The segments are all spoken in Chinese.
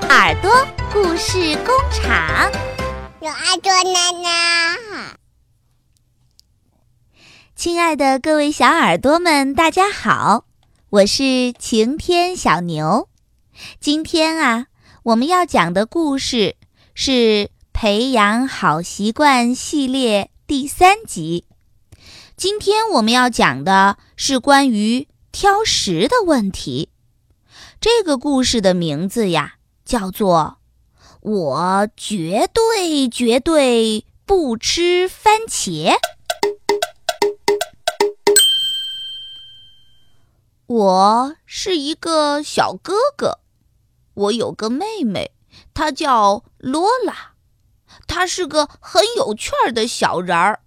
耳朵故事工厂，有耳朵奶奶。亲爱的各位小耳朵们，大家好，我是晴天小牛。今天啊，我们要讲的故事是《培养好习惯》系列第三集。今天我们要讲的是关于挑食的问题。这个故事的名字呀，叫做《我绝对绝对不吃番茄》。我是一个小哥哥，我有个妹妹，她叫罗拉，她是个很有趣儿的小人儿。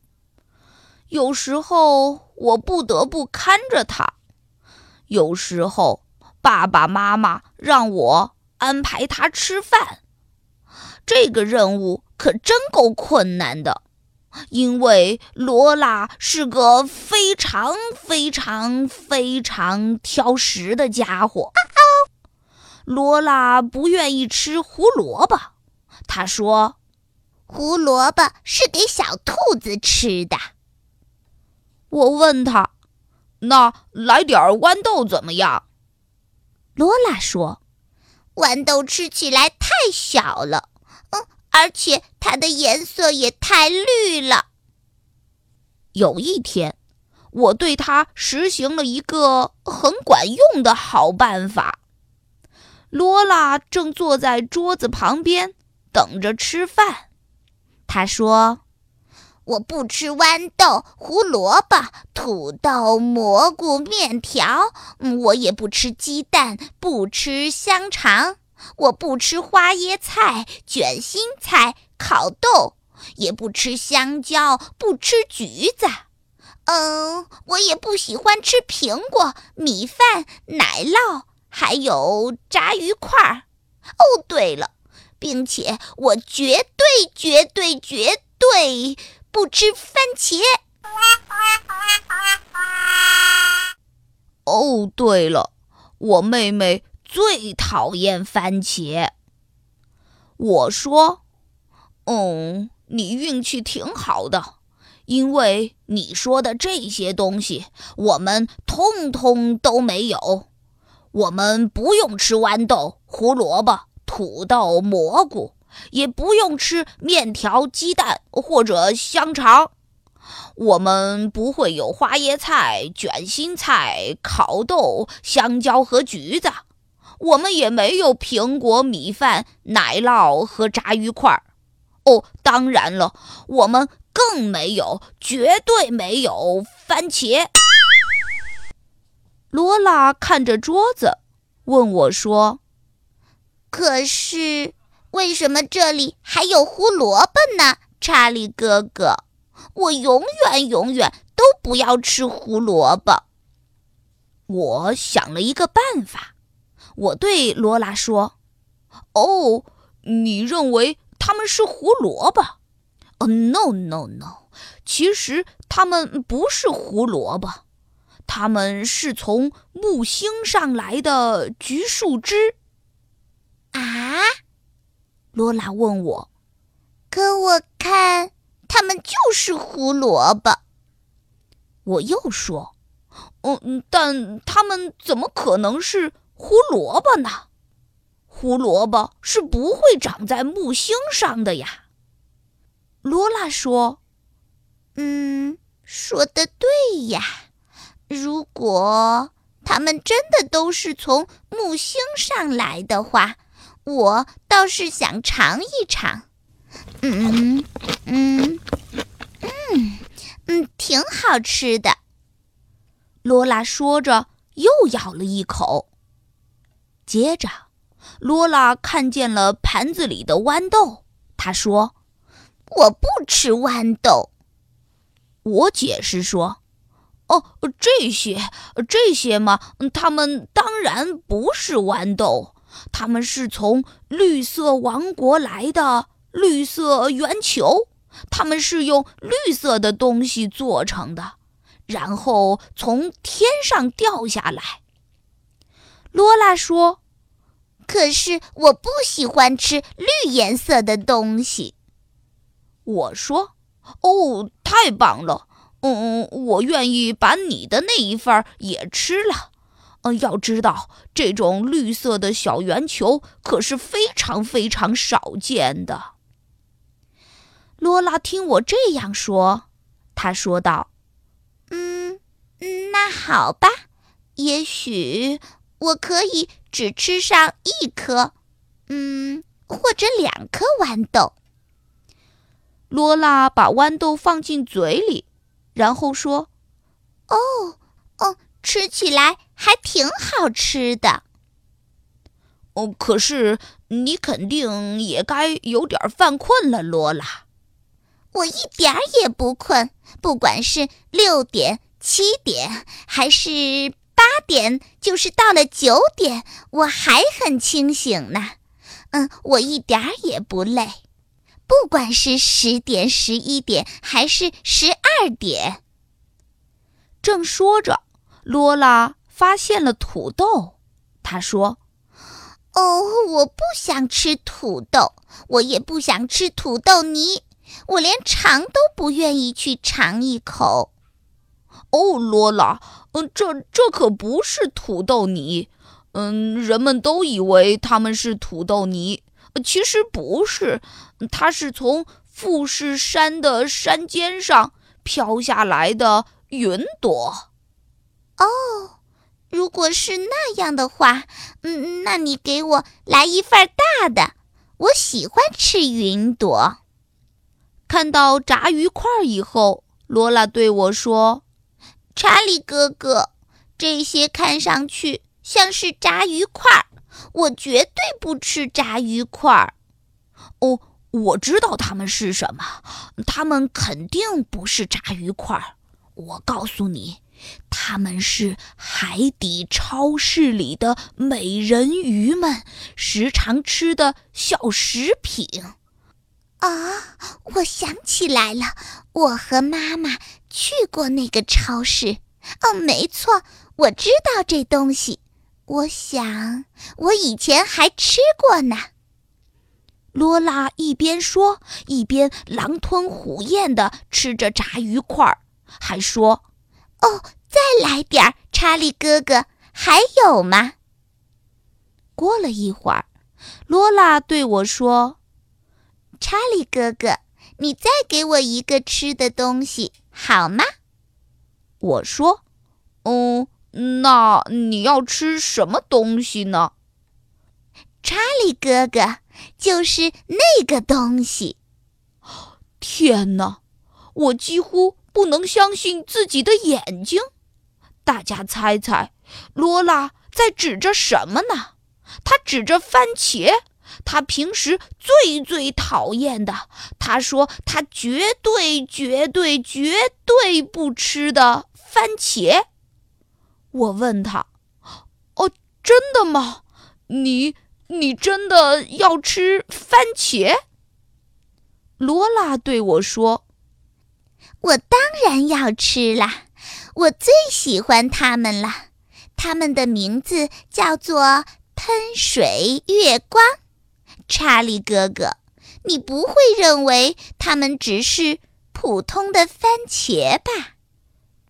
有时候我不得不看着她，有时候。爸爸妈妈让我安排他吃饭，这个任务可真够困难的，因为罗拉是个非常非常非常挑食的家伙。罗拉不愿意吃胡萝卜，他说：“胡萝卜是给小兔子吃的。”我问他：“那来点豌豆怎么样？”罗拉说：“豌豆吃起来太小了，嗯，而且它的颜色也太绿了。”有一天，我对它实行了一个很管用的好办法。罗拉正坐在桌子旁边等着吃饭，他说。我不吃豌豆、胡萝卜、土豆、蘑菇、面条，我也不吃鸡蛋，不吃香肠，我不吃花椰菜、卷心菜、烤豆，也不吃香蕉，不吃橘子。嗯，我也不喜欢吃苹果、米饭、奶酪，还有炸鱼块儿。哦，对了，并且我绝对、绝对、绝对。不吃番茄。哦，对了，我妹妹最讨厌番茄。我说：“嗯，你运气挺好的，因为你说的这些东西，我们通通都没有。我们不用吃豌豆、胡萝卜、土豆、蘑菇。”也不用吃面条、鸡蛋或者香肠，我们不会有花椰菜、卷心菜、烤豆、香蕉和橘子，我们也没有苹果、米饭、奶酪和炸鱼块儿。哦，当然了，我们更没有，绝对没有番茄。罗拉看着桌子，问我说：“可是？”为什么这里还有胡萝卜呢，查理哥哥？我永远永远都不要吃胡萝卜。我想了一个办法，我对罗拉说：“哦，你认为他们是胡萝卜？哦，no no no，其实他们不是胡萝卜，他们是从木星上来的橘树枝。”啊？罗拉问我：“可我看他们就是胡萝卜。”我又说：“嗯，但他们怎么可能是胡萝卜呢？胡萝卜是不会长在木星上的呀。”罗拉说：“嗯，说的对呀。如果他们真的都是从木星上来的话。”我倒是想尝一尝，嗯嗯嗯嗯，挺好吃的。罗拉说着，又咬了一口。接着，罗拉看见了盘子里的豌豆，她说：“我不吃豌豆。”我解释说：“哦，这些这些嘛，它们当然不是豌豆。”它们是从绿色王国来的绿色圆球，它们是用绿色的东西做成的，然后从天上掉下来。罗拉说：“可是我不喜欢吃绿颜色的东西。我说：“哦，太棒了！嗯，我愿意把你的那一份也吃了。嗯，要知道，这种绿色的小圆球可是非常非常少见的。”罗拉听我这样说，他说道：“嗯，那好吧，也许我可以只吃上一颗，嗯，或者两颗豌豆。”罗拉把豌豆放进嘴里，然后说：“哦，哦，吃起来还挺好吃的。哦，可是你肯定也该有点犯困了，罗拉。”我一点儿也不困，不管是六点、七点，还是八点，就是到了九点，我还很清醒呢。嗯，我一点儿也不累。不管是十点、十一点，还是十二点。正说着，罗拉发现了土豆。他说：“哦，我不想吃土豆，我也不想吃土豆泥。”我连尝都不愿意去尝一口。哦，罗拉，嗯，这这可不是土豆泥。嗯，人们都以为它们是土豆泥，其实不是。它是从富士山的山尖上飘下来的云朵。哦，如果是那样的话，嗯，那你给我来一份大的。我喜欢吃云朵。看到炸鱼块以后，罗拉对我说：“查理哥哥，这些看上去像是炸鱼块，我绝对不吃炸鱼块。”哦，我知道它们是什么，它们肯定不是炸鱼块。我告诉你，它们是海底超市里的美人鱼们时常吃的小食品。啊，我想起来了，我和妈妈去过那个超市。哦，没错，我知道这东西。我想，我以前还吃过呢。罗拉一边说，一边狼吞虎咽地吃着炸鱼块，还说：“哦，再来点儿，查理哥哥，还有吗？”过了一会儿，罗拉对我说。查理哥哥，你再给我一个吃的东西好吗？我说：“嗯，那你要吃什么东西呢？”查理哥哥，就是那个东西。天哪，我几乎不能相信自己的眼睛。大家猜猜，罗拉在指着什么呢？她指着番茄。他平时最最讨厌的，他说他绝对绝对绝对不吃的番茄。我问他：“哦，真的吗？你你真的要吃番茄？”罗拉对我说：“我当然要吃啦，我最喜欢它们了。它们的名字叫做喷水月光。”查理哥哥，你不会认为它们只是普通的番茄吧？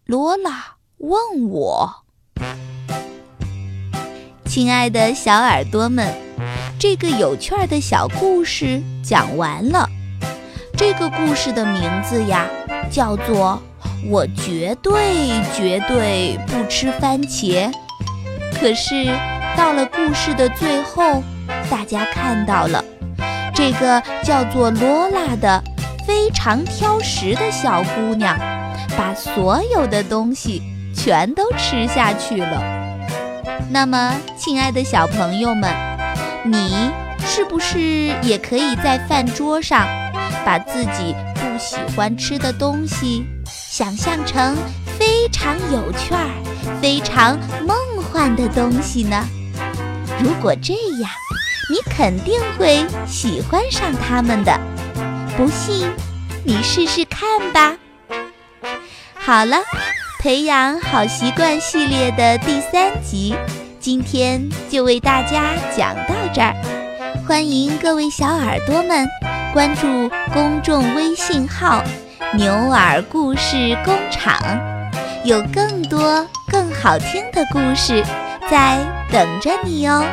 罗拉问我。亲爱的小耳朵们，这个有趣儿的小故事讲完了。这个故事的名字呀，叫做《我绝对绝对不吃番茄》。可是到了故事的最后。大家看到了，这个叫做罗拉的非常挑食的小姑娘，把所有的东西全都吃下去了。那么，亲爱的小朋友们，你是不是也可以在饭桌上，把自己不喜欢吃的东西，想象成非常有趣儿、非常梦幻的东西呢？如果这样，你肯定会喜欢上它们的，不信你试试看吧。好了，培养好习惯系列的第三集，今天就为大家讲到这儿。欢迎各位小耳朵们关注公众微信号“牛耳故事工厂”，有更多更好听的故事在等着你哦。